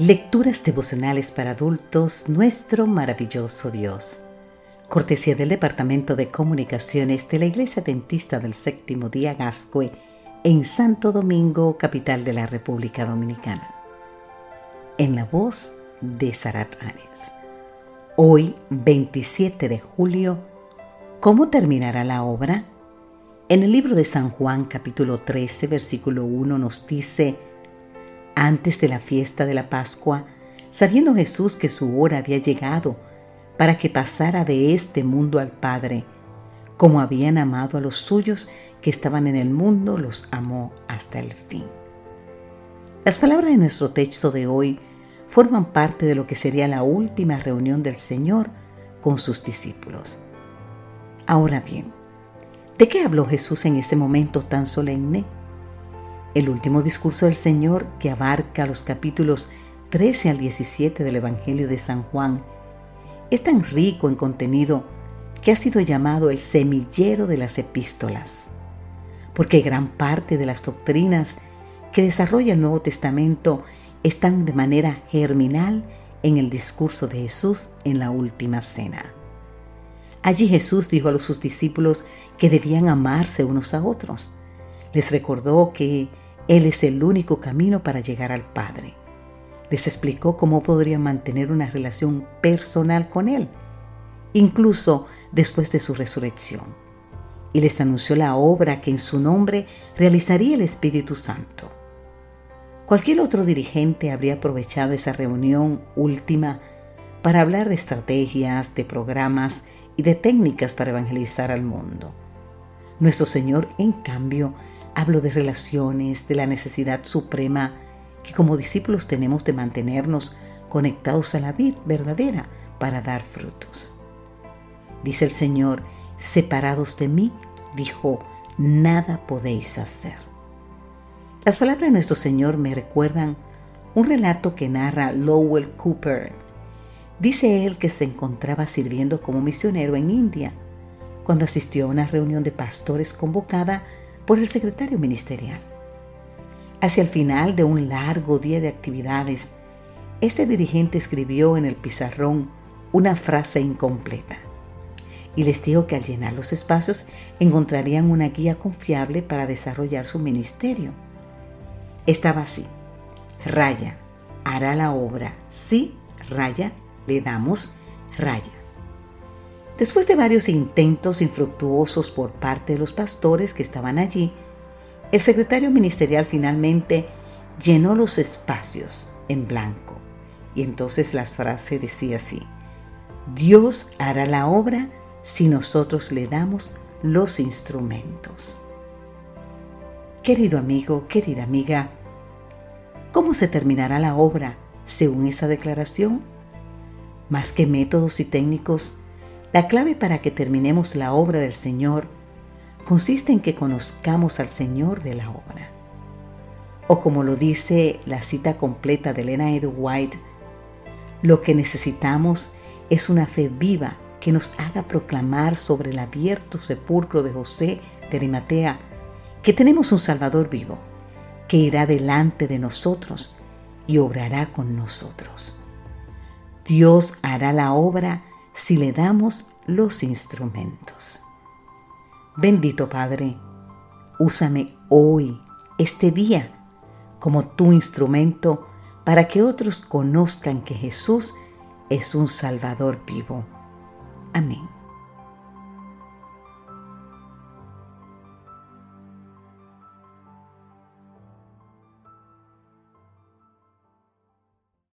Lecturas devocionales para adultos, nuestro maravilloso Dios. Cortesía del Departamento de Comunicaciones de la Iglesia Dentista del Séptimo Día Gascue en Santo Domingo, capital de la República Dominicana. En la voz de Sarat Arias. Hoy, 27 de julio, ¿cómo terminará la obra? En el libro de San Juan capítulo 13, versículo 1 nos dice, antes de la fiesta de la Pascua, sabiendo Jesús que su hora había llegado para que pasara de este mundo al Padre, como habían amado a los suyos que estaban en el mundo, los amó hasta el fin. Las palabras de nuestro texto de hoy forman parte de lo que sería la última reunión del Señor con sus discípulos. Ahora bien, ¿de qué habló Jesús en ese momento tan solemne? El último discurso del Señor, que abarca los capítulos 13 al 17 del Evangelio de San Juan, es tan rico en contenido que ha sido llamado el semillero de las epístolas, porque gran parte de las doctrinas que desarrolla el Nuevo Testamento están de manera germinal en el discurso de Jesús en la última cena. Allí Jesús dijo a sus discípulos que debían amarse unos a otros. Les recordó que él es el único camino para llegar al Padre. Les explicó cómo podrían mantener una relación personal con Él, incluso después de su resurrección. Y les anunció la obra que en su nombre realizaría el Espíritu Santo. Cualquier otro dirigente habría aprovechado esa reunión última para hablar de estrategias, de programas y de técnicas para evangelizar al mundo. Nuestro Señor, en cambio, Hablo de relaciones, de la necesidad suprema que como discípulos tenemos de mantenernos conectados a la vida verdadera para dar frutos. Dice el Señor, separados de mí, dijo, nada podéis hacer. Las palabras de nuestro Señor me recuerdan un relato que narra Lowell Cooper. Dice él que se encontraba sirviendo como misionero en India cuando asistió a una reunión de pastores convocada por el secretario ministerial. Hacia el final de un largo día de actividades, este dirigente escribió en el pizarrón una frase incompleta y les dijo que al llenar los espacios encontrarían una guía confiable para desarrollar su ministerio. Estaba así, raya, hará la obra, sí, raya, le damos raya. Después de varios intentos infructuosos por parte de los pastores que estaban allí, el secretario ministerial finalmente llenó los espacios en blanco. Y entonces la frase decía así, Dios hará la obra si nosotros le damos los instrumentos. Querido amigo, querida amiga, ¿cómo se terminará la obra según esa declaración? Más que métodos y técnicos, la clave para que terminemos la obra del Señor consiste en que conozcamos al Señor de la obra. O como lo dice la cita completa de Elena Ed White, lo que necesitamos es una fe viva que nos haga proclamar sobre el abierto sepulcro de José de Arimatea que tenemos un Salvador vivo, que irá delante de nosotros y obrará con nosotros. Dios hará la obra si le damos los instrumentos. Bendito Padre, úsame hoy, este día, como tu instrumento para que otros conozcan que Jesús es un Salvador vivo. Amén.